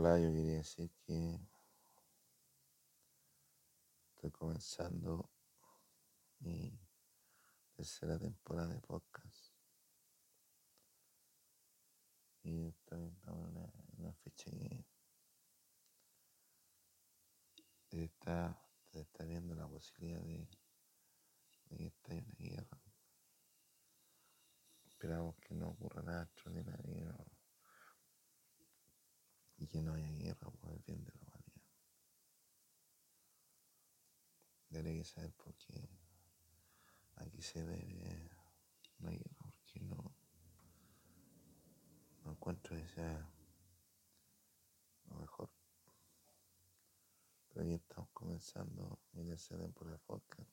Hola, yo quería decir que estoy comenzando mi tercera temporada de podcast. Y estoy en una, en fecha que está, está viendo la posibilidad de, de que estalle una guerra. Esperamos que no ocurra nada extraordinario que no haya guerra por el bien de la humanidad. Debería saber por qué aquí se debe una guerra, porque no, no encuentro que sea lo mejor. Pero aquí estamos comenzando mi tercera temporada de podcast.